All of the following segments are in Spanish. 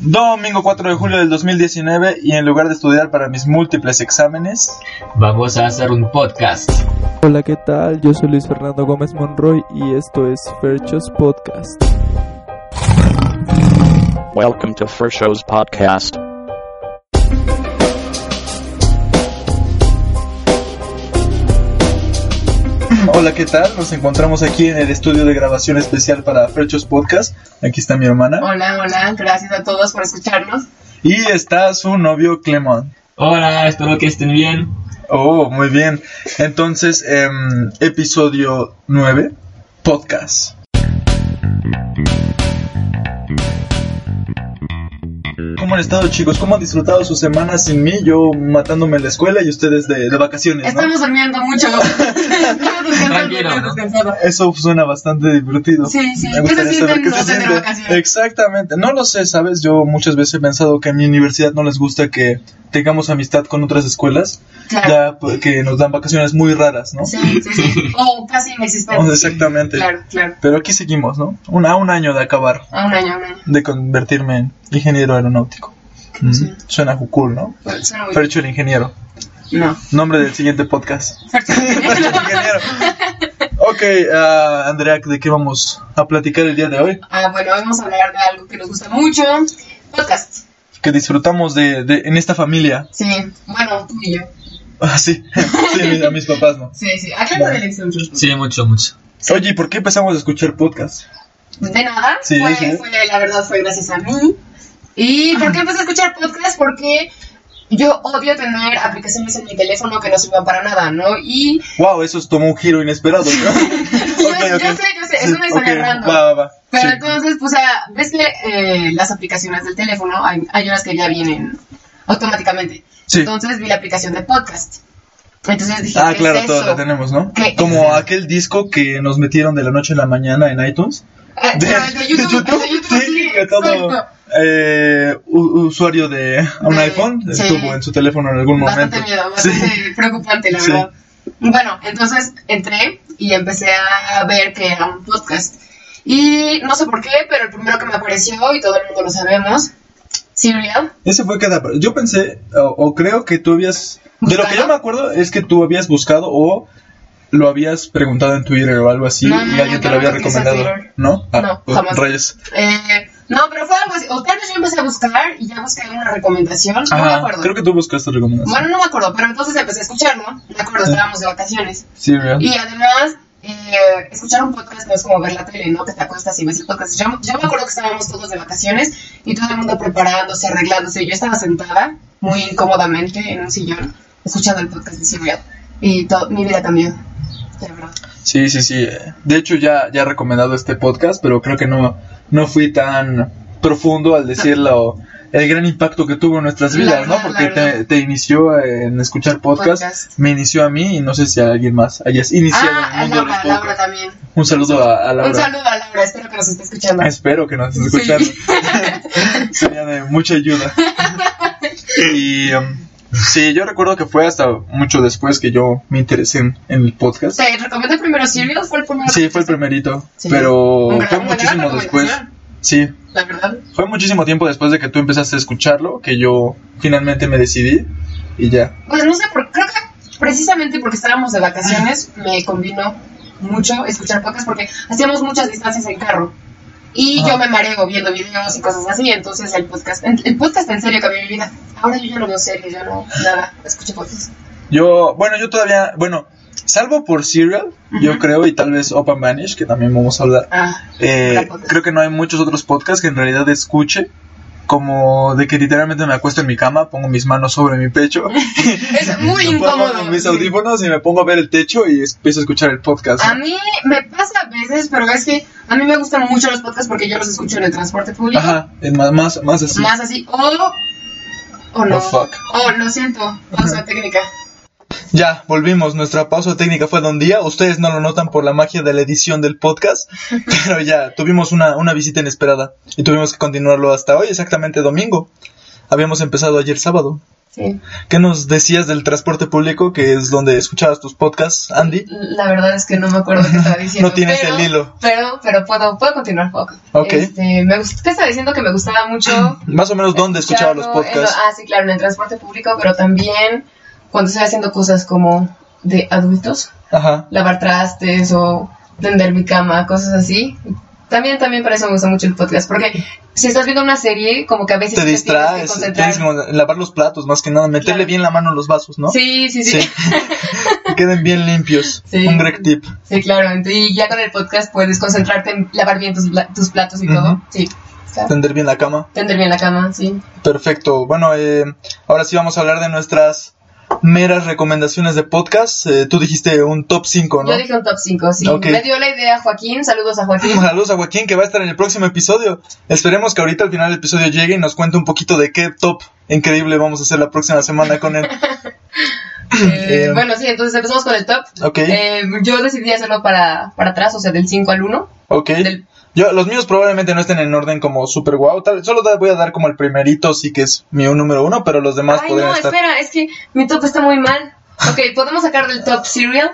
Domingo 4 de julio del 2019 y en lugar de estudiar para mis múltiples exámenes, vamos a hacer un podcast. Hola, ¿qué tal? Yo soy Luis Fernando Gómez Monroy y esto es Ferchos Podcast. Welcome to Ferchos Podcast. Hola, ¿qué tal? Nos encontramos aquí en el estudio de grabación especial para Ferchos Podcast. Aquí está mi hermana. Hola, hola, gracias a todos por escucharnos. Y está su novio Clemon. Hola, espero que estén bien. Oh, muy bien. Entonces, em, episodio 9, podcast. ¿Cómo han estado chicos? ¿Cómo han disfrutado sus semanas sin mí? Yo matándome en la escuela y ustedes de, de vacaciones, ¿no? Estamos durmiendo mucho. Tranquilo, ¿no? descansado. Eso suena bastante divertido. Sí, sí. Me ¿Qué gustaría saber qué se siente. Exactamente. No lo sé, ¿sabes? Yo muchas veces he pensado que a mi universidad no les gusta que tengamos amistad con otras escuelas, Claro. ya pues, que nos dan vacaciones muy raras, ¿no? Sí, sí, sí. O casi inexistente. Oh, exactamente. Claro, claro. Pero aquí seguimos, ¿no? Un, a un año de acabar, A un año, un año. de convertirme en ingeniero aeronáutico. Mm, Sí. Suena cool, ¿no? Suena muy Fercho el ingeniero. No. Nombre del siguiente podcast. Fercho el ingeniero. Ok, ah, Andrea, ¿de qué vamos a platicar el día de hoy? Ah, bueno, vamos a hablar de algo que nos gusta mucho. Podcast. Que disfrutamos de, de en esta familia. Sí. Bueno, tú y yo. Ah, sí, sí, a mis papás, ¿no? Sí, sí. Aclara de elección. Sí, mucho, mucho. Oye, ¿y por qué empezamos a escuchar podcast? De nada. Sí, fue, sí. fue- la verdad fue gracias a mí. ¿Y por qué empecé a escuchar podcast? Porque yo odio tener aplicaciones en mi teléfono que no sirvan para nada, ¿no? Y Wow, eso tomó un giro inesperado, ¿no? yo, yo sé, yo sé, es una historia random. Va, va, va. Pero Sí. entonces, pues, o sea, ves que eh, las aplicaciones del teléfono, hay, hay unas que ya vienen automáticamente. Sí. Entonces vi la aplicación de podcast. Entonces dije, Ah, ¿qué claro, es todos la tenemos, ¿no? ¿Qué Como es? aquel disco que nos metieron de la noche a la mañana en iTunes. Ah, De, de, de YouTube, de YouTube, sí, sí, que todo eh, usuario de un De- iPhone sí. tuvo en su teléfono en algún momento. Bastante miedo, Sí. bastante preocupante, la Sí. verdad. Bueno, entonces entré y empecé a ver que era un podcast. Y no sé por qué, pero el primero que me apareció, y todo el mundo lo sabemos, Serial. Ese fue cada. Yo pensé, o, o creo que tú habías. De lo que yo me acuerdo es que tú habías buscado o lo habías preguntado en Twitter o algo así No, no, y no, alguien te lo había recomendado. ¿No? Ah, No, pues, jamás. rayos. Eh, no, pero fue algo así. O tal vez yo empecé a buscar y ya busqué una recomendación. No me Ajá, acuerdo. creo que tú buscaste recomendación. Bueno, no me acuerdo, pero entonces empecé a escucharlo. Me acuerdo, estábamos de vacaciones. Sí, ¿verdad? Y además, eh, escuchar un podcast no es como ver la tele, ¿no? Que te acuestas y ves el podcast. Yo, yo me acuerdo que estábamos todos de vacaciones y todo el mundo preparándose, arreglándose. Yo estaba sentada muy incómodamente en un sillón escuchando el podcast de Serial. Y todo, mi vida cambió. De verdad. Sí, sí, sí. De hecho, ya, ya he recomendado este podcast, pero creo que no, no fui tan profundo al decirlo. El gran impacto que tuvo en nuestras vidas, verdad, ¿no? Porque te, te inició en escuchar podcast, Podcast. me inició a mí y no sé si a alguien más hayas iniciado Ah, en el mundo de los Laura, Laura también. Un saludo a, a Laura. Un saludo a Laura, espero que nos esté escuchando. Espero que nos estés Sí. escuchando. Sería de mucha ayuda. y um, sí, yo recuerdo que fue hasta mucho después que yo me interesé en, en el podcast. Te recomendé primero Serial, fue el primero. Sí, fue el primerito, Sí. pero gran- fue muchísimo después. Sí, La verdad. fue muchísimo tiempo después de que tú empezaste a escucharlo que yo finalmente me decidí y ya. Pues no sé, por, creo que precisamente porque estábamos de vacaciones me convino mucho escuchar podcast porque hacíamos muchas distancias en carro. Y yo me mareo viendo videos y cosas así, entonces el podcast, el podcast en serio cambió mi vida. Ahora yo ya no veo series, yo no, nada, escucho podcast. Yo, bueno, yo todavía, bueno, salvo por Serial, yo creo, y tal vez Open Vanish, que también vamos a hablar. Ah, Eh, creo que no hay muchos otros podcasts que en realidad escuche. Como de que literalmente me acuesto en mi cama, pongo mis manos sobre mi pecho, es muy me pongo incómodo. mis audífonos y me pongo a ver el techo y empiezo a escuchar el podcast. A mí me pasa a veces, pero es que a mí me gustan mucho los podcasts porque yo los escucho en el transporte público. Ajá, más, más, más así. Más así, o... O no. Oh, fuck. Oh, lo siento, pausa técnica. Ya, volvimos. Nuestra pausa técnica fue de un día. Ustedes no lo notan por la magia de la edición del podcast. Pero ya, tuvimos una, una visita inesperada. Y tuvimos que continuarlo hasta hoy, exactamente domingo. Habíamos empezado ayer sábado. Sí. ¿Qué nos decías del transporte público, que es donde escuchabas tus podcasts, Andy? La verdad es que no me acuerdo qué estaba diciendo. No tienes pero- el hilo. Pero, pero puedo, puedo continuar poco. Ok. Este, me ¿Qué estaba diciendo? Que me gustaba mucho. Más o menos, ¿dónde escuchabas los lo- podcasts? ah, sí, claro, en el transporte público, pero también cuando estoy haciendo cosas como de adultos, Ajá. lavar trastes o tender mi cama, cosas así. También, también para eso me gusta mucho el podcast, porque si estás viendo una serie, como que a veces Te distraes, concentrar. tienes que lavar los platos, más que nada, meterle Claro. bien la mano a los vasos, ¿no? Sí, sí, sí. Sí. Que queden bien limpios. Sí. Un great tip. Sí, claro. Y ya con el podcast puedes concentrarte en lavar bien tus, tus platos y todo. Sí. Claro. Tender bien la cama. Tender bien la cama, sí. Perfecto. Bueno, eh, ahora sí vamos a hablar de nuestras meras recomendaciones de podcast. Eh, tú dijiste un top 5, ¿no? Yo dije un top 5, sí. Me dio la idea Joaquín. Saludos a Joaquín. Saludos a Joaquín que va a estar en el próximo episodio. Esperemos que ahorita al final del episodio llegue y nos cuente un poquito de qué top increíble vamos a hacer la próxima semana con él. Eh, Eh, bueno, sí, entonces empezamos con el top. Ok. Eh, yo decidí hacerlo para, para atrás, o sea, del 5 al 1. Ok. Del- Yo, los míos probablemente no estén en orden como super guau. Tal, solo voy a dar como el primerito, sí que es mi número uno, pero los demás Ay, podrían no, estar. espera, es que mi top está muy mal. Ok, podemos sacar del top Serial.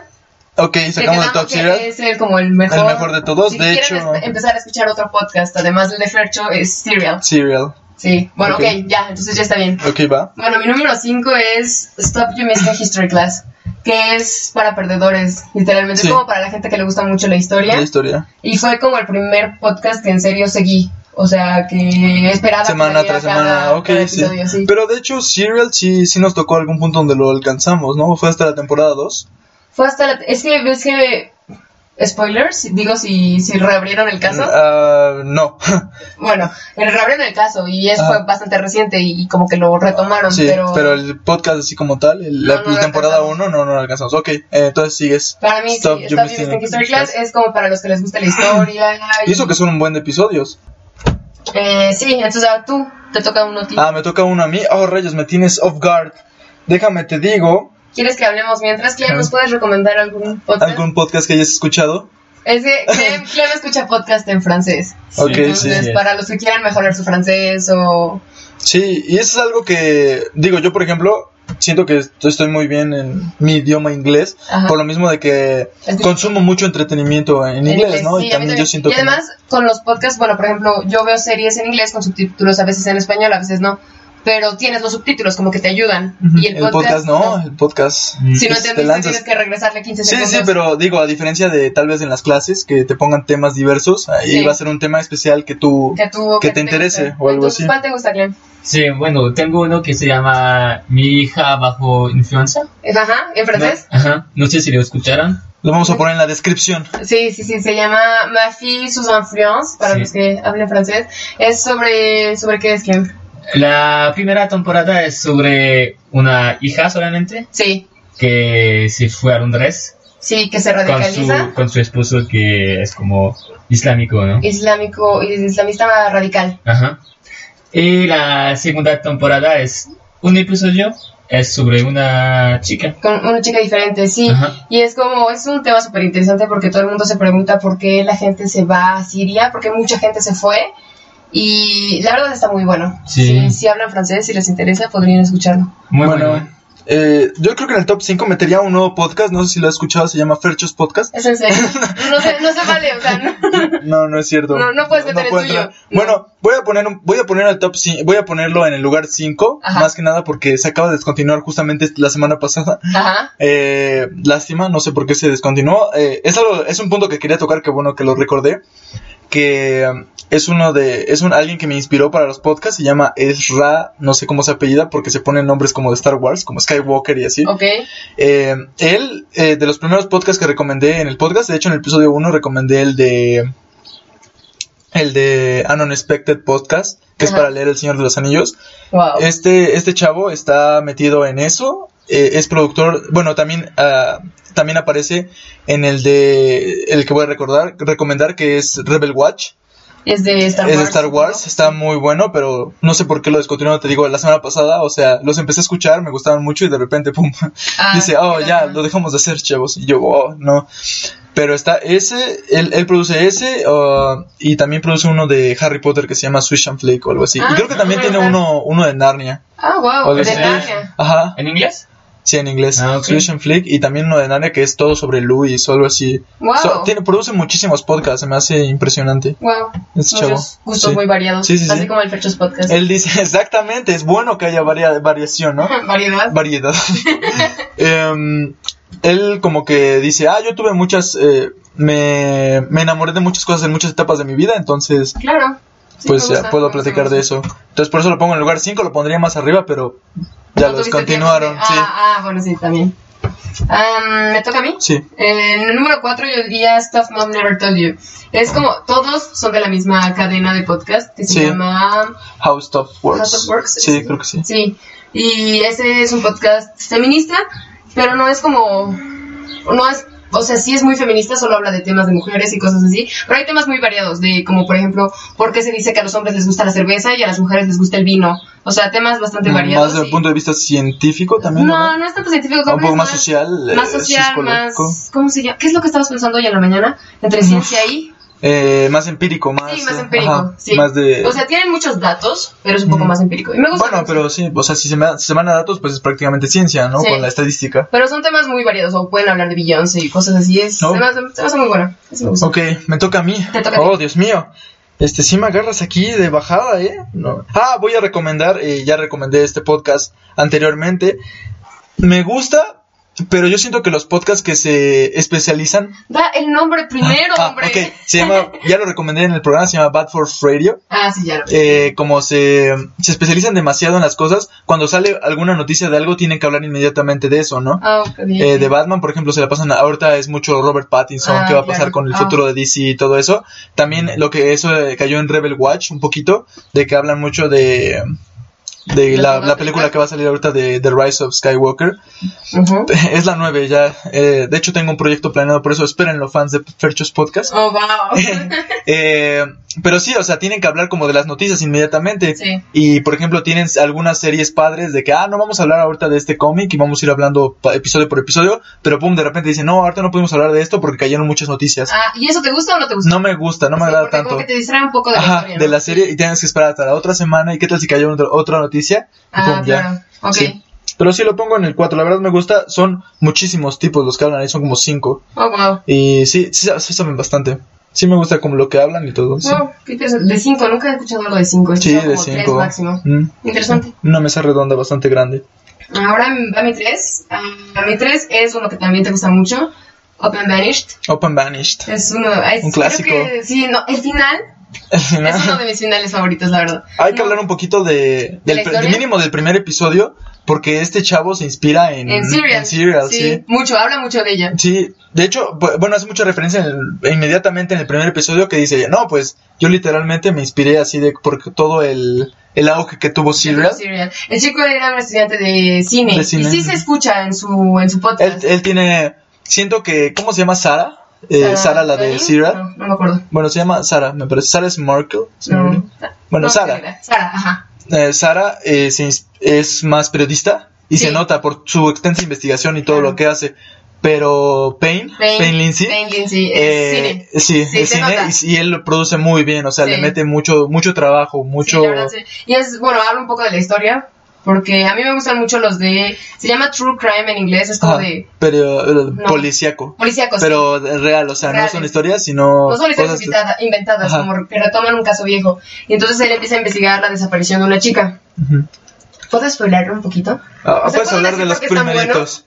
Ok, sacamos el top serial. Es el, como el mejor. El mejor de todos, Si de hecho- empezar a escuchar otro podcast, además del de Fercho, es Serial. Serial. Sí, bueno, Ok. ok, ya, entonces ya está bien. Ok, va. Bueno, mi número 5 es Stop You Missing History Class, que es para perdedores, literalmente. Sí. Es como para la gente que le gusta mucho la historia. La historia. Y fue como el primer podcast que en serio seguí. O sea, que esperaba que Semana saliera tras cada- semana. Ok, cada sí. episodio, sí. Pero de hecho, Serial sí, sí nos tocó algún punto donde lo alcanzamos, ¿no? Fue hasta la temporada 2. Fue hasta la... Es que, es que... Spoilers, digo si, si reabrieron el caso. Ah, no. Bueno, reabrieron el caso y eso Ajá. fue bastante reciente y, y como que lo retomaron, sí, pero, pero... el podcast así como tal, el- la, No, no la lo temporada alcanzamos. 1 no, no lo alcanzamos. Ok, eh, entonces sigues. para mí Stop sí, Stop Missing History Class. Es como para los que les gusta la historia. Y eso que son un buen de episodios. Eh, sí, entonces ahora tú, te toca uno a ti. Ah, me toca uno a mí. Oh, rayos, me tienes off guard. Déjame te digo, ¿Quieres que hablemos mientras? Clem. ¿nos puedes recomendar algún podcast? algún podcast que hayas escuchado. Es que Clem, Clem escucha podcast en francés. Ok, sí. Entonces, para los que quieran mejorar su francés o... Sí, y eso es algo que, digo, yo por ejemplo, siento que estoy muy bien en mi idioma inglés, Ajá. por lo mismo de que consumo mucho entretenimiento en, inglés, ¿no? sí, y también yo siento Y que... además, con los podcasts, bueno, por ejemplo, yo veo series en inglés con subtítulos, a veces en español, a veces no. Pero tienes los subtítulos como que te ayudan. Y el, el podcast no, el podcast... Si no es- te lanzas. tienes que regresarle 15 Sí, segundos. sí, pero digo, a diferencia de tal vez en las clases que te pongan temas diversos, ahí Sí. va a ser un tema especial que tú... Que, tú, que te interese o algo Entonces, así. ¿Cuál te gusta, Clem? Sí, bueno, tengo uno que se llama Mi hija bajo influenza. Ajá, ¿en francés? Ajá, no sé si lo escucharon. Lo vamos a poner en la descripción. Sí, sí, sí, se llama Ma fille sous influence, para Sí. los que hablen francés. Es sobre, ¿sobre qué es, Clem? La primera temporada es sobre una hija solamente Sí, que se fue a Londres sí, que se con radicaliza. su, con su esposo que es como islámico, ¿no? Islámico, islamista radical. Ajá. Y la segunda temporada es un episodio, es sobre una chica. Con una chica diferente, sí. Ajá. Y es como, es un tema súper interesante porque todo el mundo se pregunta por qué la gente se va a Siria, porque mucha gente se fue. Y la verdad está muy bueno. Sí. Si, si hablan francés, si les interesa, podrían escucharlo. Muy bueno, bueno. eh, yo creo que en el top 5 metería un nuevo podcast, no sé si lo has escuchado, se llama Ferchos Podcast. Es en serio. No se, no se vale, o sea, no. No, no es cierto. No, no puedes meter el puedo tuyo. No. Bueno, voy a poner un- voy a poner el top cin- voy a ponerlo en el lugar 5, Ajá. más que nada porque se acaba de descontinuar justamente la semana pasada. Ajá. Eh, lástima, no sé por qué se descontinuó. Eh, es algo, es un punto que quería tocar, que bueno que lo recordé. Que um, es uno de, es un alguien que me inspiró para los podcasts, se llama Ezra, no sé cómo se apellida, porque se ponen nombres como de Star Wars, como Skywalker y así. Ok. Eh, él, eh, de los primeros podcasts que recomendé en el podcast, de hecho en el episodio 1 recomendé el de el de An Unexpected Podcast, que es para leer El Señor de los Anillos. Wow. Este, este chavo está metido en eso, eh, es productor, bueno, también, ah, también aparece en el de, el que voy a recordar, recomendar, que es Rebel Watch, Es de Star es Wars. de Star Wars, está muy bueno, pero no sé por qué lo descontinuaron, te digo, la semana pasada, o sea, los empecé a escuchar, me gustaban mucho y de repente, pum, Ah, dice, oh, ya, lo dejamos de hacer, chavos, y yo, oh, no. Pero está ese, él, él produce ese uh, y también produce uno de Harry Potter que se llama Swish and Flake o algo así. Ah, y creo que también ah, tiene ah. uno, uno de Narnia. Ah, wow, de. Narnia. Ajá, ¿En inglés? Sí, en inglés. Ah, and Flick y también uno de Narnia que es todo sobre Louis o algo así. Wow. So, tiene, produce muchísimos podcasts, se me hace impresionante. Wow. Este chavo. gustos Sí. muy variados. Sí, sí, sí. Así como el Ferchos Podcast. Él dice, exactamente, es bueno que haya varia- variación, ¿no? Variedad. variedad. Em, él como que dice, ah, yo tuve muchas, eh, me, me enamoré de muchas cosas en muchas etapas de mi vida, entonces Claro. Sí, pues ya gusta, puedo platicar de eso. Entonces por eso lo pongo en el lugar 5, lo pondría más arriba, pero ya No lo tuviste descontinuaron. tiempo de- Ah, ah, bueno, sí, también. Am, ¿Me toca a mí? Sí, sí. En el número 4 yo diría Stuff Mom Never Told You. Es como, todos son de la misma cadena de podcast que se Sí. llama How Stuff Works. House of Works. Sí, creo que sí. Sí, y ese es un podcast feminista, pero no es como, no es, o sea, sí es muy feminista, solo habla de temas de mujeres y cosas así, pero hay temas muy variados, de como por ejemplo, por qué se dice que a los hombres les gusta la cerveza y a las mujeres les gusta el vino, o sea, temas bastante variados. Más desde el punto de vista científico también. no, ¿no? no es tanto científico, Un poco es más social, más social, más, ¿cómo se llama? ¿Qué es lo que estabas pensando hoy en la mañana? Entre ciencia y... Eh, más empírico, más. Sí, más eh, empírico, ajá, sí. Más de. O sea, tienen muchos datos, pero es un poco más empírico. Y me gusta bueno, pero sí, o sea, si se, me- si se van a datos, pues es prácticamente ciencia, ¿no? Sí. Con la estadística. Pero son temas muy variados, o pueden hablar de Beyoncé y cosas así. Es, No. se, me hace, se me hace muy bueno. Me gusta. Ok, me toca a mí. Te toca a oh. Dios mío. Este, sí me agarras aquí de bajada, ¿eh? No. Ah, voy a recomendar, eh, ya recomendé este podcast anteriormente. Me gusta, pero yo siento que los podcasts que se especializan... Da el nombre primero, Ah, hombre. ok, se llama, ya lo recomendé en el programa, se llama Bad Force Radio. Ah, sí, ya lo. Eh, como se, se especializan demasiado en las cosas, cuando sale alguna noticia de algo tienen que hablar inmediatamente de eso, ¿no? Ah, ok, bien. Eh, de Batman, por ejemplo, se la pasan. Ahorita es mucho Robert Pattinson, Ah, qué va a pasar claro. con el Ah. futuro de DC y todo eso. También lo que eso eh, cayó en Rebel Watch un poquito, de que hablan mucho de. De ¿De la, película que va a salir ahorita de The Rise of Skywalker. Es la 9 ya. eh, de hecho, tengo un proyecto planeado, por eso espérenlo, fans de Ferchos Podcast. Oh, wow. Eh, pero sí, o sea, tienen que hablar como de las noticias inmediatamente. Sí. Y por ejemplo, tienen algunas series padres de que, ah, no vamos a hablar ahorita de este cómic y vamos a ir hablando episodio por episodio. Pero pum, de repente dicen, no, ahorita no podemos hablar de esto porque cayeron muchas noticias. Ah, ¿y eso te gusta o no te gusta? No me gusta, no me agrada tanto. Como que te distrae un poco de la de la serie y tienes que esperar hasta la otra semana. ¿Y qué tal si cayó otra, otra noticia? Y Ah, pum, ya. claro. Ok. Sí. Pero sí lo pongo en el 4. La verdad me gusta. Son muchísimos tipos los que hablan ahí, son como 5. Oh, wow. Y sí, sí, sí saben bastante. Sí me gusta como lo que hablan y todo. Sí, Wow, qué interesante. De 5, nunca he escuchado algo de 5. Sí, de como 3 5. máximo. Mm. Interesante. Una mesa redonda bastante grande. Ahora va mi 3. mi 3 es uno que también te gusta mucho. Open Vanished. Open Vanished. Es uno. es- Un creo clásico. que- sí, no, el final Es uno de mis finales favoritos, la verdad. Hay que hablar un poquito de, ¿De la del mínimo del primer episodio, porque este chavo se inspira en, En Serial. en Serial, sí, sí. Mucho, habla mucho de ella. Sí, de hecho, bu- bueno, hace mucha referencia en el- inmediatamente en el primer episodio que dice, no, pues yo literalmente me inspiré así de porque todo el, el auge que tuvo Serial. Serial. El chico era un estudiante de cine. De cine. Y sí se escucha en su, en su Él, podcast. él tiene, siento que, ¿cómo se llama Sara? Eh, Sara, la de. Serial. No, no me acuerdo. Bueno, se llama Sara, me parece. Sara es Markle. Bueno, No, Sara. Sara, ajá. Eh, Sara eh, es más periodista y Sí. se nota por su extensa investigación y todo Claro. lo que hace. Pero Payne, Payne- Payne, Lindsay, Payne Lindsay, es eh, cine. sí, Sí, cine y, y él lo produce muy bien, o sea, Sí. le mete mucho, mucho trabajo, mucho. Verdad. Y es, bueno, habla un poco de la historia. Porque a mí me gustan mucho los de. Se llama True Crime en inglés. Es como Ajá, de. pero No. policíaco. Policíacos. sí. Pero real, o sea, no son historias, sino. No son historias que- inventadas, como que retoman un caso viejo. Y entonces él empieza a investigar la desaparición de una chica. Ujú. ¿Puedo spoiler un poquito? Ah, O sea, puedes ¿puedo hablar de los primeritos.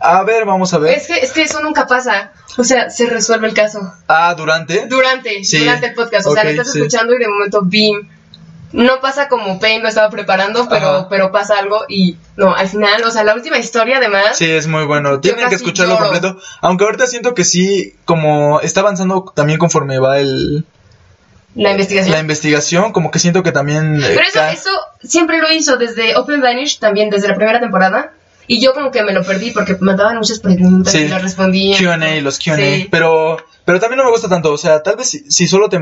A ver, vamos a ver. Es que, es que eso nunca pasa. O sea, se resuelve el caso. Ah, durante. Durante, Sí. durante el podcast. O sea, lo estás sí. escuchando y de momento, bim. No pasa como Payne lo estaba preparando, pero, Ajá. pero pasa algo y no, al final, o sea, la última historia además. Sí, es muy bueno. Tienen que escucharlo lloro. completo. Aunque ahorita siento que sí, como está avanzando también conforme va el, La investigación. la investigación, como que siento que también... eh, Pero eso, ca- eso siempre lo hizo desde Open Vanish, también desde la primera temporada. Y yo como que me lo perdí porque me daban muchas preguntas Sí. y las respondía. Q&A, los Q&A. Sí. Pero, Pero también no me gusta tanto, o sea, tal vez si, si solo te,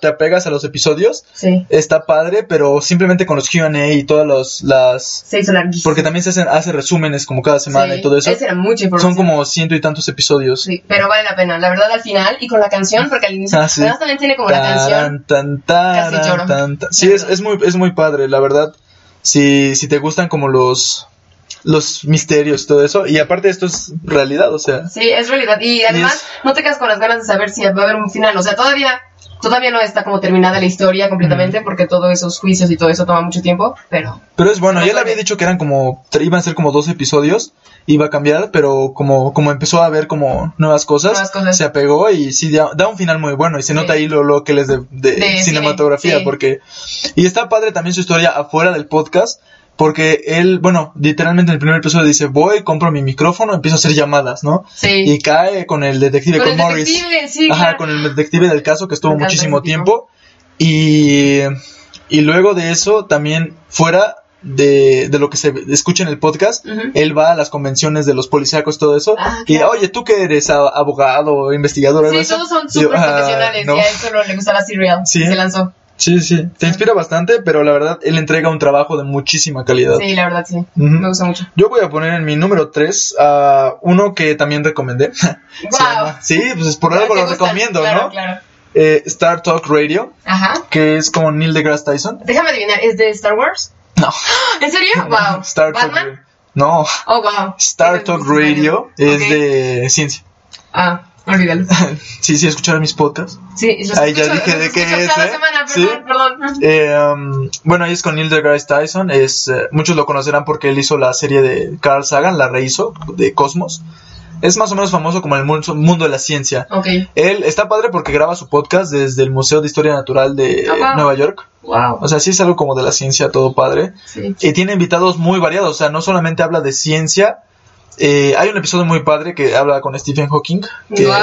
te apegas a los episodios, Sí. está padre, pero simplemente con los Q&A y todas los, las... Se hizo larguísimo. Porque también se hacen, hace resúmenes como cada semana Sí, y todo eso. Ese era mucha información. Son como ciento y tantos episodios. Sí, pero vale la pena, la verdad al final y con la canción, porque al inicio Ah, sí. además también tiene como la canción. Tan, tan, taran, Casi lloro. tan, tan. Sí, es, es, muy, es muy padre, la verdad. Si, si te gustan como los, los misterios y todo eso. Y aparte esto es realidad, o sea. Sí, es realidad. Y además es- no te quedas con las ganas de saber si va a haber un final. O sea, todavía, todavía no está como terminada la historia completamente porque todos esos juicios y todo eso toma mucho tiempo, pero Pero es bueno, No ya le había dicho que eran como, iban a ser como dos episodios, iba a cambiar, pero como, como empezó a ver como nuevas cosas, Nuevas cosas. se apegó y sí da, da un final muy bueno y se Sí. nota ahí lo, lo que les de, de De cinematografía, sí. porque, y está padre también su historia afuera del podcast, porque él, bueno, literalmente en el primer episodio dice, voy, compro mi micrófono, empiezo a hacer llamadas, ¿no? sí. Y cae con el detective, Con con, el Morris. detective, sí, Ajá, claro. con el detective del caso que estuvo muchísimo tiempo. Y, y luego de eso, también fuera de, de lo que se escucha en el podcast, él va a las convenciones de los policíacos, todo eso. Ah, y, claro. oye, tú que eres abogado, investigador, Sí, así?" todos son súper "Ah, profesionales no". y a él solo le gusta la serial. Sí. Se lanzó. Sí, sí, te inspira bastante, pero la verdad, él entrega un trabajo de muchísima calidad. Sí, la verdad sí. Me gusta mucho. Yo voy a poner en mi número 3 a uno que también recomendé. Wow. sí, pues es por algo lo recomiendo, claro, ¿no? Claro. Eh, Star Talk Radio, Ajá. que es como Neil deGrasse Tyson. Déjame adivinar, ¿es de Star Wars? No. ¿En serio? Wow. Star Talk ¿Batman? Radio. No, Oh, wow. Star Talk Radio es de ciencia. Ah, olvídalo. Sí, sí, escucharon mis podcasts. Sí, los Ahí ya escucho- dije los de qué es, cada ¿eh? semana, Sí. perdón, perdón. Eh, um, bueno, ahí es con Neil deGrasse Tyson. Es, eh, muchos lo conocerán porque él hizo la serie de Carl Sagan, la rehizo, de Cosmos. Es más o menos famoso como el mundo, de la ciencia. Ok. Él está padre porque graba su podcast desde el Museo de Historia Natural de wow. Nueva York. Wow. O sea, sí es algo como de la ciencia, todo padre. Sí. Y tiene invitados muy variados, o sea, no solamente habla de ciencia. Eh, hay un episodio muy padre que habla con Stephen Hawking, que Wow.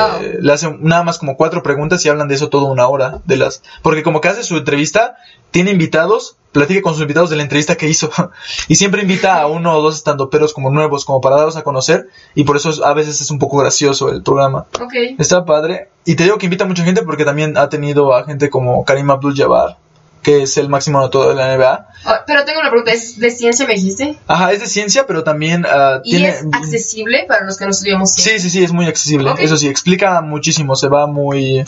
le hace nada más como cuatro preguntas y hablan de eso toda una hora. de las Porque como que hace su entrevista, tiene invitados, platica con sus invitados de la entrevista que hizo. y siempre invita a uno o dos estandoperos como nuevos, como para darlos a conocer. Y por eso es- a veces es un poco gracioso el programa. Ok. Está padre. Y te digo que invita a mucha gente porque también ha tenido a gente como Karim Abdul-Jabbar, que es el máximo anotador de la NBA. Ah, pero tengo una pregunta, ¿es de ciencia me dijiste? Ajá, es de ciencia, pero también ah, ¿Y tiene... es accesible para los que no estudiamos ciencia? Sí, sí, sí, es muy accesible. Ok. Eso sí, explica muchísimo, se va muy...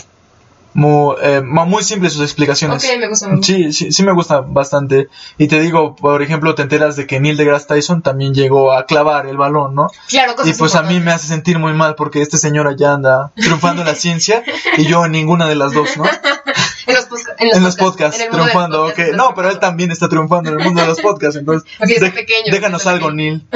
Muy, eh, muy simple sus explicaciones. Ok, me gusta mucho. Sí, sí, sí me gusta bastante. Y te digo, por ejemplo, te enteras de que Neil deGrasse Tyson también llegó a clavar el balón, ¿no? Claro, cosas Y pues a mí me hace sentir muy mal porque este señor allá anda triunfando en la ciencia y yo en ninguna de las dos, ¿no? En los, posca- En los podcasts, en triunfando, podcasts ok. estás No, pero él también está triunfando en el mundo de los podcasts, entonces Ok, está de- pequeño, déjanos algo, pequeño. Neil,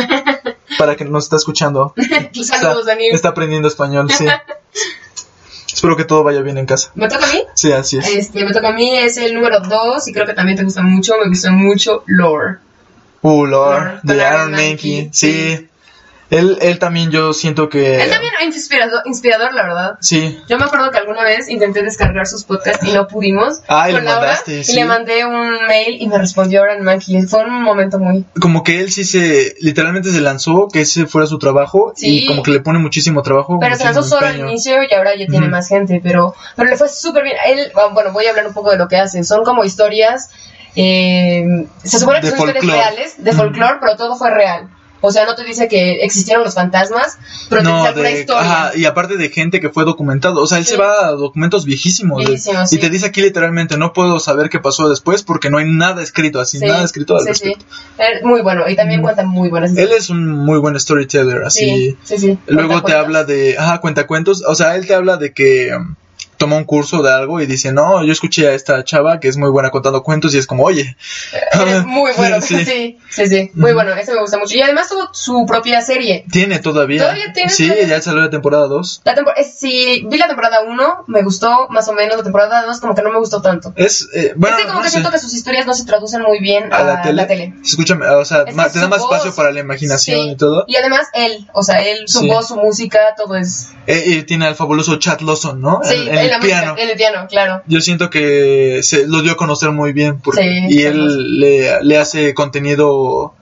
para que nos está escuchando. Saludos, está, Daniel. está aprendiendo español, sí. Espero que todo vaya bien en casa. ¿Me toca a mí? Sí, así es. Este, me toca a mí, es el número 2 y creo que también te gusta mucho, me gusta mucho Lore. Uh, Lord, Lord, de Mankey, Mankey, sí. Él, él también yo siento que... Él también es inspirador, inspirador, la verdad. Sí, Yo me acuerdo que alguna vez intenté descargar sus podcasts y no pudimos. Ah, y le Laura, mandaste, Y sí. le mandé un mail y me respondió Aaron Mankey. Fue un momento muy... como que él sí se... Literalmente se lanzó, que ese fuera su trabajo Sí. y como que le pone muchísimo trabajo. Pero se lanzó solo al inicio y ahora ya tiene más gente, pero, pero le fue súper bien. Él, ah, bueno, voy a hablar un poco de lo que hace. Son como historias, eh, se supone que De son historias reales, de folclore, pero todo fue real. O sea, no te dice que existieron los fantasmas, pero te No, dice pura de, historia. ajá, y aparte de gente que fue documentado. O sea, él Sí. se va a documentos viejísimos. de- Viejísimos, Y sí. te dice aquí literalmente, no puedo saber qué pasó después porque no hay nada escrito, así, Sí, nada escrito al sí, sí. respecto. Muy bueno, y también cuenta muy buenas Él es un muy buen storyteller, así. Sí, sí, sí. Luego te habla de, ajá, cuentacuentos. O sea, él te habla de que um, toma un curso de algo y dice, no, yo escuché a esta chava que es muy buena contando cuentos y es como, oye. Eres muy bueno, sí, Sí. sí, sí, Muy bueno, ese me gusta mucho. Y además tuvo su propia serie. Tiene todavía. Todavía tiene, Sí, todavía. ya salió la temporada 2. La tempor- sí, vi la temporada 1, me gustó más o menos, la temporada 2 como que no me gustó tanto. Es, eh, bueno, es que como no que sé. siento que sus historias no se traducen muy bien a la tele. Escucha, o sea, Es te da más voz- espacio para la imaginación Sí. y todo. Y además él, o sea, él, su voz, su música, todo es... Eh, y tiene al fabuloso Chad Lawson, ¿no? Sí, en el la piano. música, el piano, claro. Yo siento que se lo dio a conocer muy bien porque, Sí, y él le, le hace contenido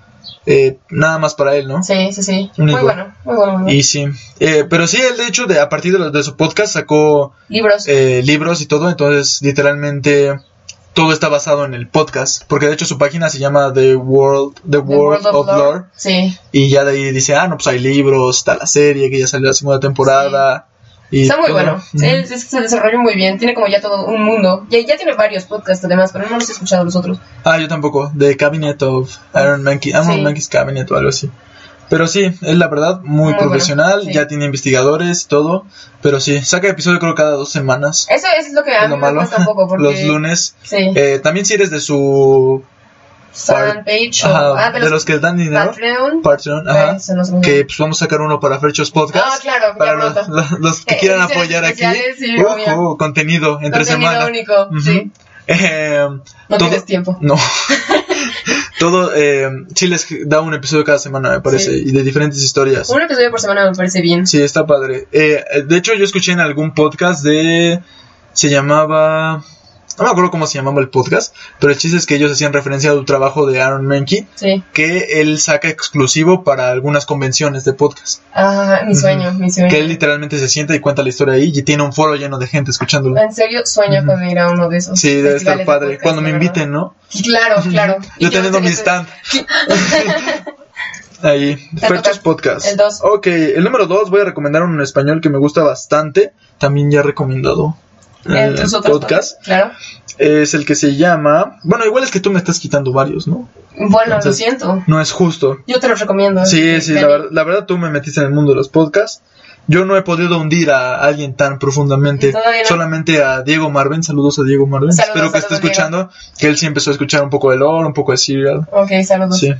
eh, nada más para él, ¿no? Sí, sí, sí. Muy bueno, muy bueno. muy bueno. Y sí, eh, pero sí, él de hecho, de, a partir de, de su podcast sacó Libros. eh, libros y todo, entonces literalmente todo está basado en el podcast, porque de hecho su página se llama The World, The The World, of, Lore. Sí. y ya de ahí dice, ah, no, pues hay libros, está la serie, que ya salió la segunda temporada. Y Está muy todo. bueno. Es que se desarrolló muy bien. Tiene como ya todo un mundo. Ya, ya tiene varios podcasts además, pero no los he escuchado los otros. Ah, yo tampoco, The Cabinet of Iron Mankey, Iron Sí. Mankey's Cabinet o algo así. Pero sí, es la verdad muy, Muy bueno, profesional, sí. ya tiene investigadores y todo, pero sí, saca episodio creo cada dos semanas. Eso, es lo que a mí me malo. cuesta un poco. Porque, Los lunes. Sí. Eh, también si eres de su... Ah, de, los, que dan dinero. Patreon. Patreon, ajá. Que pues vamos a sacar uno para Ferchos Podcast. Ah, claro, Para los, los- los que Eh, quieran apoyar aquí. sí, Ujú, obvio. contenido entre Contenido semana. único, sí. Eh, No todo- tienes tiempo. No. todo, eh, sí les da un episodio cada semana, me parece, Sí. y de diferentes historias. Un episodio por semana me parece bien. Sí, está padre. Eh, de hecho, yo escuché en algún podcast de... Se llamaba... No me acuerdo cómo se llamaba el podcast, pero el chiste es que ellos hacían referencia al trabajo de Aaron Mankey, Sí. que él saca exclusivo para algunas convenciones de podcast. Ah, mi sueño, mi sueño. Que él literalmente se sienta y cuenta la historia ahí y tiene un foro lleno de gente escuchándolo. En serio, sueño con ir a uno de esos. Sí, debe estar padre. podcast, Cuando me verdad. inviten, ¿no? Claro, claro. Yo teniendo mi stand. Ahí, Ferchos. Podcast. El dos. Ok, el número dos voy a recomendar en español que me gusta bastante. También ya recomendado en tus otros podcast. Claro. Es el que se llama. Bueno, igual es que tú me estás quitando varios, ¿no? Bueno, Entonces, lo siento. No es justo. Yo te los recomiendo. Sí, sí, la, ver- la verdad tú me metiste en el mundo de los podcasts. Yo no he podido hundir a alguien tan profundamente. No. Solamente a Diego Marven. Saludos a Diego Marven. Saludos, Espero que esté escuchando. Que él sí empezó a escuchar un poco de lore, un poco de serial. Ok, saludos. Sí.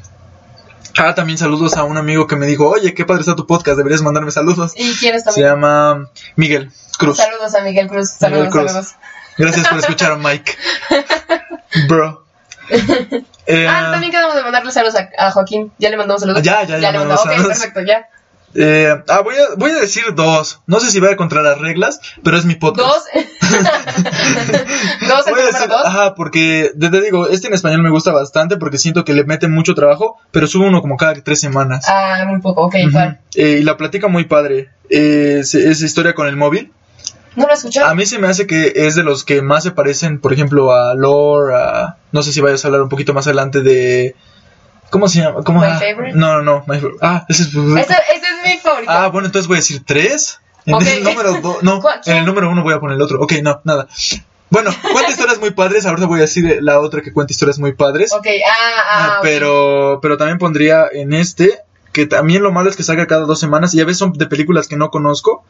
Ah, también saludos a un amigo que me dijo, oye, qué padre está tu podcast, deberías mandarme saludos. ¿Y quién es Se llama Miguel Cruz. Saludos a Miguel Cruz. Saludos, Miguel Cruz. saludos. Gracias por escuchar a Mike. Bro. Eh, Ah, también quedamos de mandarle saludos a, a Joaquín. Ya le mandamos saludos. Ya, ya, ya le mandamos mandamos. Ok, saludos. perfecto, ya. Eh, ah, voy a, voy a decir dos. No sé si va contra las reglas, pero es mi podcast. Dos. dos, el Voy a número decir- dos. Ajá, porque te, te digo, este en español me gusta bastante porque siento que le mete mucho trabajo, pero sube uno como cada tres semanas. Ah, muy poco. Ok. Eh, y la platica muy padre. Eh, es, es historia con el móvil. No lo he escuchado. A mí se me hace que es de los que más se parecen, por ejemplo, a Lore, a... No sé si vayas a hablar un poquito más adelante de... ¿Cómo se llama? ¿Cómo? My ah, Favorite? No, no, no. My Favorite. Ah, ese es... Ese, ese es mi favorito. Ah, bueno, entonces voy a decir tres. En Ok. el número dos... No, en el número uno voy a poner el otro. Ok, no, nada. Bueno, cuenta historias muy padres. Ahorita voy a decir la otra que cuenta historias muy padres. Ok, ah, ah, ok. Pero, pero también pondría en este, que también lo malo es que salga cada dos semanas y a veces son de películas que no conozco.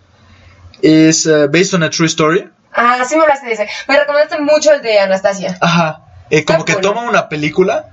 Es eh, Based on a True Story. Ah, sí me hablaste de ese. Me recomendaste mucho el de Anastasia. Ajá. Eh, como Está que toma una película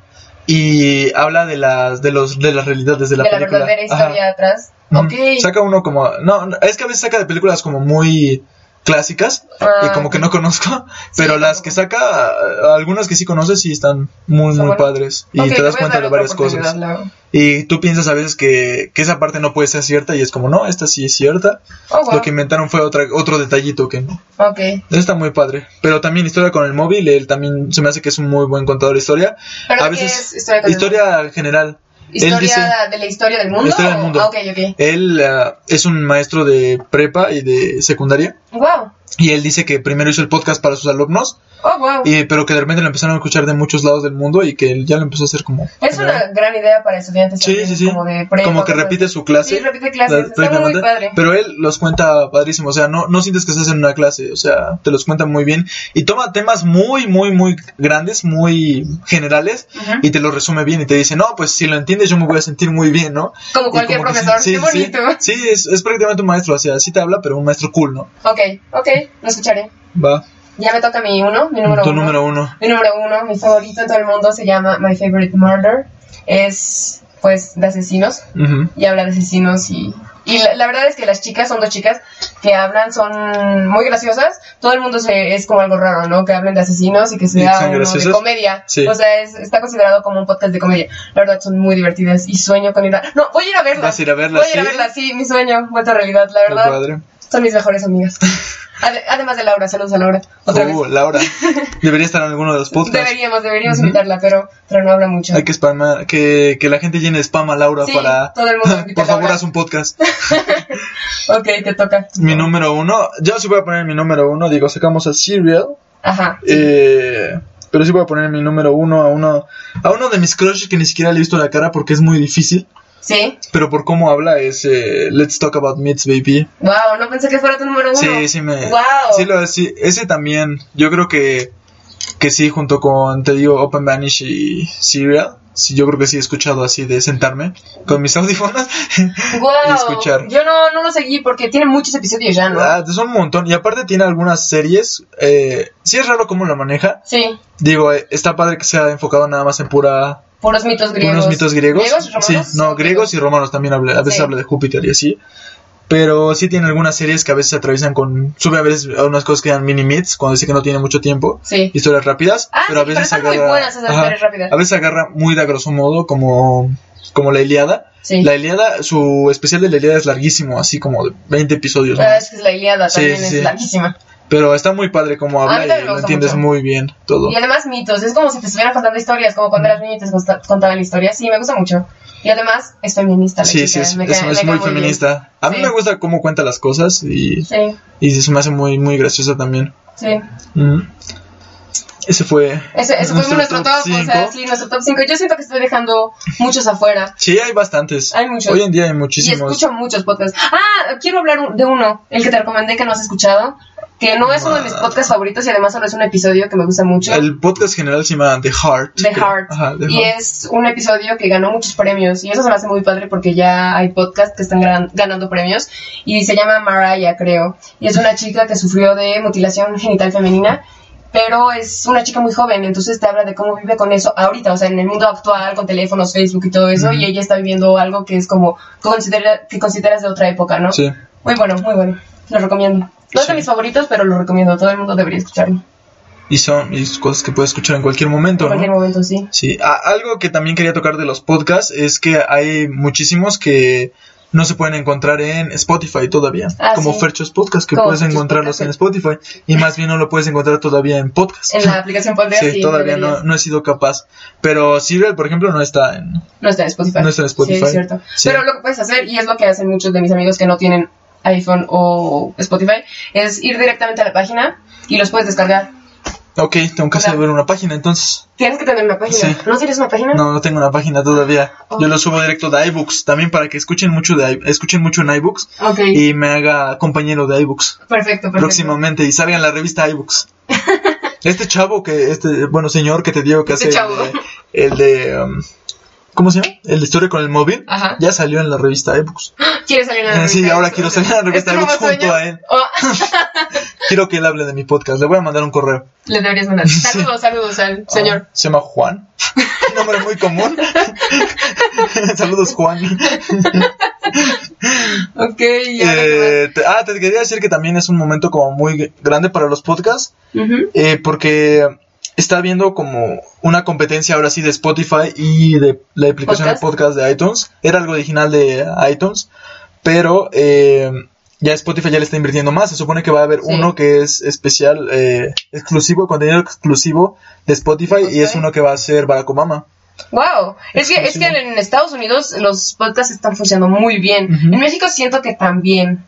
y habla de las, de los, de las realidades de la de la película. verdadera Ajá. historia atrás. Ok. Saca uno como, no, es que a veces saca de películas como muy clásicas Ah, y como que no conozco, pero Sí, las que saca, algunas que sí conoces sí están muy, muy padres y te das cuenta de varias cosas. luego. Y tú piensas a veces que, que esa parte no puede ser cierta y es como, no, esta sí es cierta. Oh, wow. Lo que inventaron fue otra, otro detallito que no. Ok. Eso está muy padre. Pero también historia con el móvil, él también se me hace que es un muy buen contador de historia. ¿Pero a veces, historia general. ¿Historia dice, de la historia del mundo? Historia del mundo. Ah, Ok, ok. él ah, es un maestro de prepa y de secundaria. Wow. Y él dice que primero hizo el podcast para sus alumnos, Oh, wow. y, pero que de repente lo empezaron a escuchar de muchos lados del mundo y que él ya lo empezó a hacer como... Es una gran idea para estudiantes. Sí, también, sí, sí. Como, de Como que repite así. su clase. Sí, repite clases. La- Está muy prácticamente, padre. Pero él los cuenta padrísimo, o sea, no, no sientes que estás en una clase, o sea, te los cuenta muy bien. Y toma temas muy, muy, muy grandes, muy generales, y te los resume bien y te dice, no, pues si lo entiendes yo me voy a sentir muy bien, ¿no? Como cualquier como que profesor. sí, Qué sí, sí. bonito. Sí, es, es prácticamente un maestro, o sea, sí te habla, pero un maestro cool, ¿no? Ok, ok. Lo escucharé. Va, Ya me toca mi uno, mi número tu uno. número uno. Mi número uno, mi favorito en todo el mundo, se llama My Favorite Murder. Es, pues, de asesinos. Ujú. y habla de asesinos y... Y la, la verdad es que las chicas, son dos chicas que hablan, son muy graciosas. Todo el mundo se, es como algo raro, ¿no? Que hablen de asesinos y que ¿Y sea uno de comedia. Sí. O sea, es- está considerado como un podcast de comedia. La verdad, son muy divertidas y sueño con ir a... No, voy a ir a verlas. ¿Vas a ir a verlas, Voy a ir a sí? verlas, sí, mi sueño, vuelta a realidad, la verdad. Son mis mejores amigas. Ade- además de Laura, saludos a Laura. Otra Uh, vez. Laura. Debería estar en alguno de los podcasts. Deberíamos, deberíamos invitarla, pero, pero no habla mucho. Hay que spamar, que, que la gente llene spam a Laura Sí, para... todo el mundo Por favor, haz un podcast. Ok, te toca. Mi número uno, yo sí voy a poner mi número uno, digo, sacamos a Serial, Ajá. eh, pero sí voy a poner mi número uno a uno, a uno de mis crushes que ni siquiera le he visto la cara porque es muy difícil, Sí. pero por cómo habla es eh, Let's Talk About Meats Baby. Wow, no pensé que fuera tu número uno. Sí, sí me... Wow. Sí, lo, sí, ese también, yo creo que, que sí, junto con, te digo, Open Vanish y Serial, sí, yo creo que sí he escuchado así de sentarme con mis audífonos Wow. y escuchar. Yo no, no lo seguí porque tiene muchos episodios ya, ¿no? Ah, son un montón. Y aparte tiene algunas series. Eh, sí es raro cómo lo maneja. Sí. Digo, eh, está padre que sea enfocado nada más en pura... Puros mitos griegos. Unos mitos griegos. ¿Griegos y romanos? Sí, no, griegos y romanos también habla, a veces Sí. habla de Júpiter y así. Pero sí tiene algunas series que a veces se atraviesan con... Sube a veces a unas cosas que dan mini meets, cuando dice que no tiene mucho tiempo. Sí. Historias rápidas. Ah, pero a sí, pero veces muy agarra... buenas esas ajá, historias rápidas. a veces agarra muy de a grosso modo, como, como la Iliada. Sí. La Iliada, su especial de la Iliada es larguísimo, así como de 20 episodios. La ¿no? verdad es que la Iliada también sí, es sí. larguísima. Pero está muy padre como habla y lo entiendes mucho. muy bien todo. Y además mitos, es como si te estuvieran contando historias, como cuando eras niño y te contaban historias. Sí, me gusta mucho. Y además es feminista Sí, chica, sí, es, me es- cae- es me muy bien. feminista. A mí Sí. me gusta cómo cuenta las cosas y, Sí, y se me hace muy, muy graciosa también. sí. Mm. Ese fue. Ese, ese fue nuestro top, o cinco. sea, sí, nuestro top 5. Yo siento que estoy dejando muchos afuera. Sí, hay bastantes. Hay muchos. Hoy en día hay Y muchísimos. escucho muchos podcasts. Ah, quiero hablar de uno, el que te recomendé que no has escuchado, que no es uno de mis podcasts favoritos y además solo es un episodio que me gusta mucho. El podcast general se llama The Heart. The creo. Heart. Ajá, The y Heart. es un episodio que ganó muchos premios. Y eso se me hace muy padre porque ya hay podcasts que están gran- ganando premios. Y se llama Mariah, creo. Y es una chica que sufrió de mutilación genital femenina. Pero es una chica muy joven, entonces te habla de cómo vive con eso ahorita, o sea, en el mundo actual, con teléfonos, Facebook y todo eso, y ella está viviendo algo que es como, que, considera, que consideras de otra época, ¿no? Sí. Muy bueno, muy bueno. Lo recomiendo. No es de mis favoritos, pero lo recomiendo. Todo el mundo debería escucharlo. Y son y cosas que puedes escuchar en cualquier momento, En cualquier ¿no? momento, sí. Sí. Algo que también quería tocar de los podcasts es que hay muchísimos que no se pueden encontrar en Spotify todavía. Ah, como sí. Ferchos Podcast, que Como puedes Ferchos encontrarlos Podcast, en. Spotify. Y más bien no lo puedes encontrar todavía en podcast. En la aplicación Podría Sí, sí, todavía no, no he sido capaz. Pero Serial, por ejemplo, no está en... No está en Spotify. No está en Spotify. Sí, es cierto. Pero lo que puedes hacer, y es lo que hacen muchos de mis amigos que no tienen iPhone o Spotify, es ir directamente a la página y los puedes descargar. Ok, tengo que O sea- saber una página entonces. Tienes que tener una página. Sí. ¿No tienes una página? No, no tengo una página todavía. Yo lo subo directo de iBooks. También para que escuchen mucho de i- escuchen mucho en iBooks Ok. y me haga compañero de iBooks Perfecto, perfecto. próximamente y salga en la revista iBooks. Este chavo que este bueno señor que te digo que Este hace chavo. el de, el de um, ¿cómo se llama? El historia con el móvil. Ajá. Ya salió en la revista iBooks. ¿Quieres salir en la revista? sí, ahora quiero salir en la revista ¿Es tu iBooks nuevo junto sueño? a él. Oh, Quiero que él hable de mi podcast. Le voy a mandar un correo. le deberías mandar. Saludos, saludos al señor. Ah, se llama Juan. Un nombre muy común. Saludos, Juan. Ok, y ahora qué Eh, te- ah, te quería decir que también es un momento como muy grande para los podcasts? Ujú. eh, porque está habiendo como una competencia ahora sí de Spotify y de la aplicación ¿Podcast? de podcast de iTunes. Era algo original de iTunes, pero eh, ya Spotify ya le está invirtiendo más. Se supone que va a haber Sí. uno que es especial, eh, exclusivo, contenido exclusivo de Spotify y es uno que va a ser Barack Obama. Wow, es que, es que en Estados Unidos los podcasts están funcionando muy bien. En México siento que también.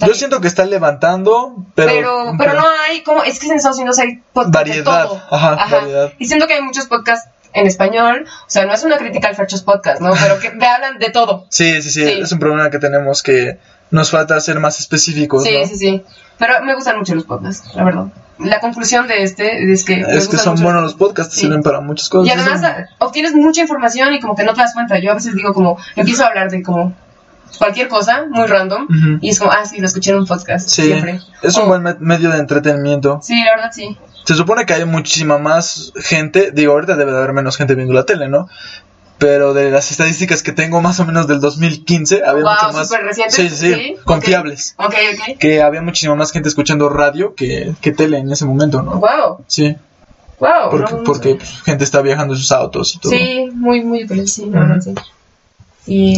Yo siento que está levantando, pero... pero, pero, no hay, como, es que en Estados Unidos hay podcasts Variedad, de todo. ajá, variedad. Y siento que hay muchos podcasts en español, o sea, no es una crítica al Ferchos Podcast, ¿no? Pero que te hablan de todo. Sí, sí, sí, Sí. es un problema que tenemos que nos falta ser más específicos, Sí, ¿no? sí, sí. Pero me gustan mucho los podcasts, la verdad. La conclusión de este es que... Es que son mucho buenos los podcasts, Sí. sirven para muchas cosas. Y además obtienes mucha información y como que no te das cuenta. Yo a veces digo como, empiezo a hablar de como cualquier cosa, muy random, y es como, ah, sí, lo escuché en un podcast. Sí, Siempre. es un Oh, buen me- medio de entretenimiento. Sí, la verdad sí. Se supone que hay muchísima más gente, digo, ahorita debe de haber menos gente viendo la tele, ¿no? Pero de las estadísticas que tengo más o menos del 2015, había Wow, mucho más... recientes. Sí, sí, sí, confiables. Ok, ok. Que había muchísima más gente escuchando radio que, que tele en ese momento, ¿no? Wow, Sí, wow. porque, no, no porque sé. pues, gente está viajando en sus autos y todo. Sí, muy, muy útil, sí, sí. Y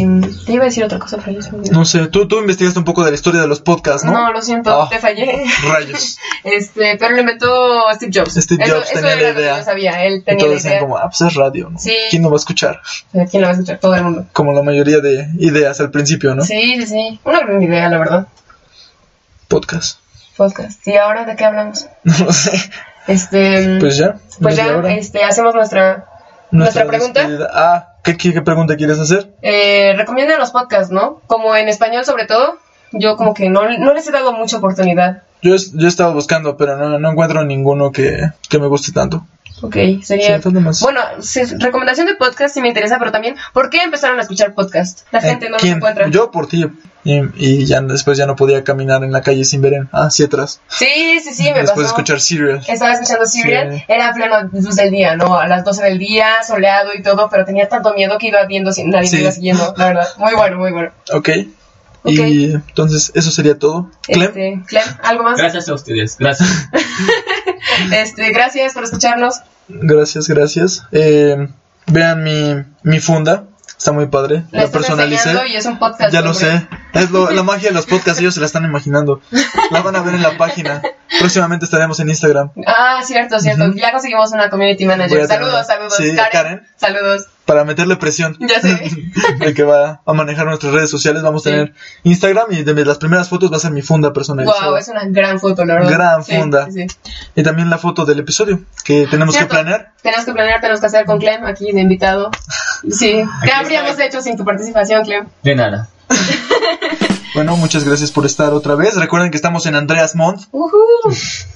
te iba a decir otra cosa, pero. No sé, tú, tú investigaste un poco de la historia de los podcasts, ¿no? No, lo siento, Ah. te fallé. Rayos. Este, pero lo inventó Steve Jobs. Steve Eso- Jobs eso tenía la era lo que idea. yo sabía, él Y tenía todos la decían idea. como, ah, pues es radio, ¿no? Sí. ¿Quién no va a escuchar? ¿Quién lo va a escuchar? Todo el mundo. Como la mayoría de ideas al principio, ¿no? Sí, sí, sí. Una gran idea, la verdad. Podcast. Podcast. ¿Y ahora de qué hablamos? No lo sé. Este. Pues ya. pues ya, este, hacemos nuestra. nuestra pregunta. despedida. Ah, ¿qué, qué, qué pregunta quieres hacer? Eh, los podcasts, ¿no? Como en español, sobre todo. Yo, como que no, no les he dado mucha oportunidad. Yo, he- yo he estado buscando, pero no, no encuentro ninguno que, que me guste tanto. Ok, sería. Sí. Bueno, sí, recomendación de podcast sí me interesa, pero también, ¿por qué empezaron a escuchar podcast? La gente Eh, no los ¿quién? encuentra. Yo por ti. Y, y ya después ya no podía caminar en la calle sin ver en, ah, hacia atrás. Sí, sí, sí, me después de pasó. escuchar Serial. Estaba escuchando Serial, Sí. era pleno luz del día, ¿no? A las 12 del día, soleado y todo, pero tenía tanto miedo que iba viendo sin nadie me iba siguiendo, la verdad. Muy bueno, muy bueno. Ok. Ok. Y entonces eso sería todo. Clem, Este, Clem, ¿algo más? Gracias a ustedes, gracias. Este, gracias por escucharnos. gracias, gracias. Eh, vean mi, mi funda. Está muy padre. La La estás personalicé. y es un podcast. Ya lo sé. Es lo- la magia de los podcasts, ellos se la están imaginando. La van a ver en la página. Próximamente estaremos en Instagram Ah, cierto, cierto. Ya conseguimos una community manager. a Saludos, saludos. Sí, Karen, Karen. Saludos. para meterle presión. Ya sé. de que va a manejar nuestras redes sociales. Vamos a Sí. tener Instagram y de las primeras fotos va a ser mi funda personalizada. Wow, es una gran foto, la verdad. Gran Sí, funda. sí, sí. Y también la foto del episodio que tenemos Cierto. que planear. Tenemos que planear, tenemos que hacer con Clem aquí de invitado. Sí. ¿Qué habríamos hecho sin tu participación, Clem? De nada. Bueno, muchas gracias por estar otra vez. Recuerden que estamos en Andreas Month. Ujú.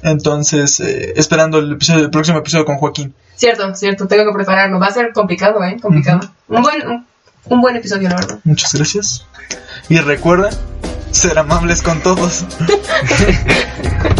Entonces, eh, esperando el, episodio- el próximo episodio con Joaquín. Cierto, cierto, tengo que prepararlo. Va a ser complicado, ¿eh? Complicado. Un buen un, un buen episodio, la verdad. Muchas gracias. Y recuerda ser amables con todos.